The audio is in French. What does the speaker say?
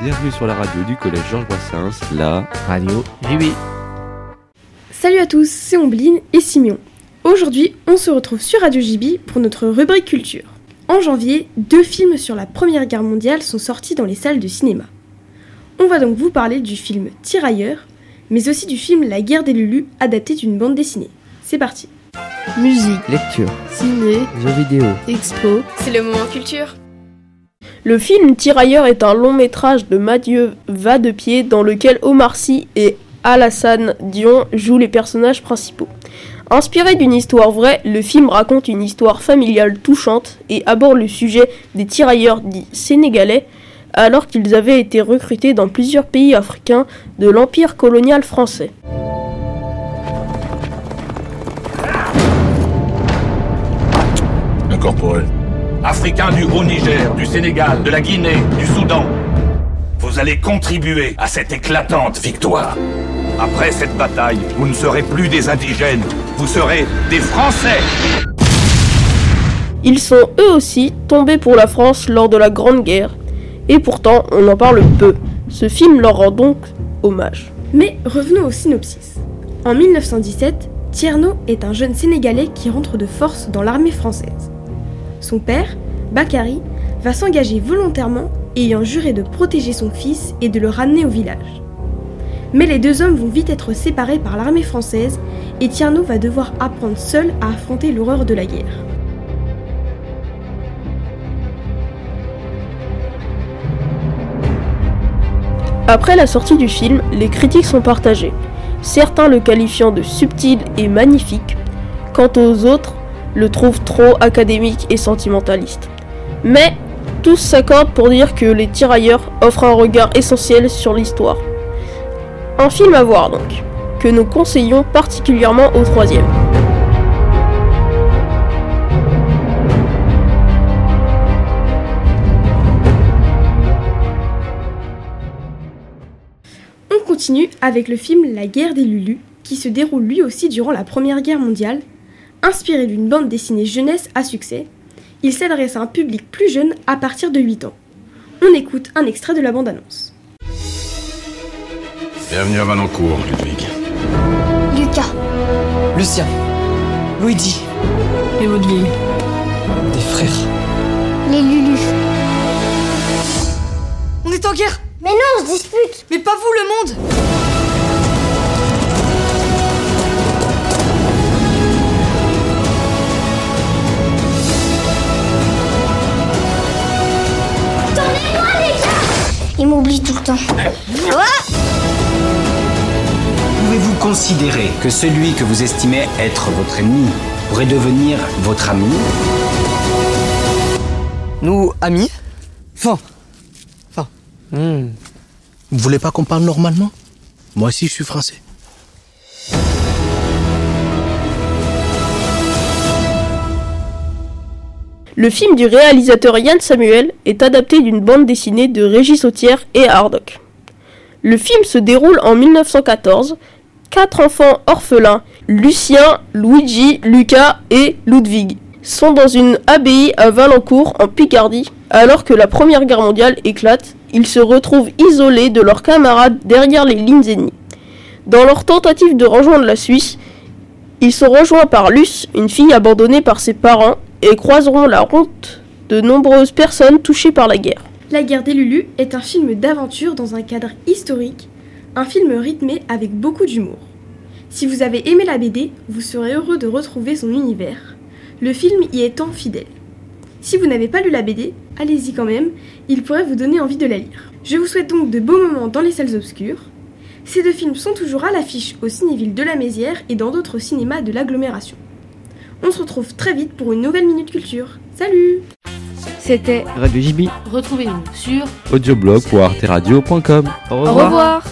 Bienvenue sur la radio du collège Georges Brassens, la radio JB. Salut à tous, c'est Ombline et Simeon. Aujourd'hui, on se retrouve sur Radio JB pour notre rubrique culture. En janvier, deux films sur la Première Guerre mondiale sont sortis dans les salles de cinéma. On va donc vous parler du film Tirailleurs, mais aussi du film La guerre des Lulus, adapté d'une bande dessinée. C'est parti Musique, lecture, ciné, jeux vidéo, expo. C'est le moment culture. Le film Tirailleurs est un long métrage de Mathieu Vadepied dans lequel Omar Sy et Alassane Dion jouent les personnages principaux. Inspiré d'une histoire vraie, le film raconte une histoire familiale touchante et aborde le sujet des tirailleurs dits sénégalais alors qu'ils avaient été recrutés dans plusieurs pays africains de l'empire colonial français. Africains du Haut-Niger, du Sénégal, de la Guinée, du Soudan. Vous allez contribuer à cette éclatante victoire. Après cette bataille, vous ne serez plus des indigènes, vous serez des Français. Ils sont eux aussi tombés pour la France lors de la Grande Guerre, et pourtant on en parle peu. Ce film leur rend donc hommage. Mais revenons au synopsis. En 1917, Tierno est un jeune Sénégalais qui rentre de force dans l'armée française. Son père, Bakary, va s'engager volontairement, ayant juré de protéger son fils et de le ramener au village. Mais les deux hommes vont vite être séparés par l'armée française et Tierno va devoir apprendre seul à affronter l'horreur de la guerre. Après la sortie du film, les critiques sont partagées, certains le qualifiant de subtil et magnifique, quant aux autres le trouvent trop académique et sentimentaliste. Mais tous s'accordent pour dire que Les Tirailleurs offrent un regard essentiel sur l'histoire. Un film à voir donc, que nous conseillons particulièrement au troisième. On continue avec le film La guerre des Lulus, qui se déroule lui aussi durant la Première Guerre mondiale. Inspiré d'une bande dessinée jeunesse à succès, il s'adresse à un public plus jeune à partir de 8 ans. On écoute un extrait de la bande-annonce. Bienvenue à Valencourt, Ludwig. Lucas, Lucien, Luigi, Et ville des frères. les Lulus. On est en guerre Mais non, on se dispute Mais pas vous, le monde Tout le temps. Pouvez-vous considérer que celui que vous estimez être votre ennemi pourrait devenir votre ami Nous, amis Enfin. Enfin. Hmm. Vous voulez pas qu'on parle normalement? Moi aussi, je suis français. Le film du réalisateur Yann Samuel est adapté d'une bande dessinée de Régis Sautière et Hardock. Le film se déroule en 1914. Quatre enfants orphelins, Lucien, Luigi, Lucas et Ludwig, sont dans une abbaye à Valencourt en Picardie. Alors que la Première Guerre mondiale éclate, ils se retrouvent isolés de leurs camarades derrière les lignes ennemies. Dans leur tentative de rejoindre la Suisse, ils sont rejoints par Luce, une fille abandonnée par ses parents, et croiseront la route de nombreuses personnes touchées par la guerre. La guerre des Lulus est un film d'aventure dans un cadre historique, un film rythmé avec beaucoup d'humour. Si vous avez aimé la BD, vous serez heureux de retrouver son univers, le film y étant fidèle. Si vous n'avez pas lu la BD, allez-y quand même, il pourrait vous donner envie de la lire. Je vous souhaite donc de beaux moments dans les salles obscures. Ces deux films sont toujours à l'affiche au Cinéville de la Mézière et dans d'autres cinémas de l'agglomération. On se retrouve très vite pour une nouvelle Minute Culture. Salut C'était Radio JB. Retrouvez-nous sur audioblog.arteradio.com. Au Au revoir.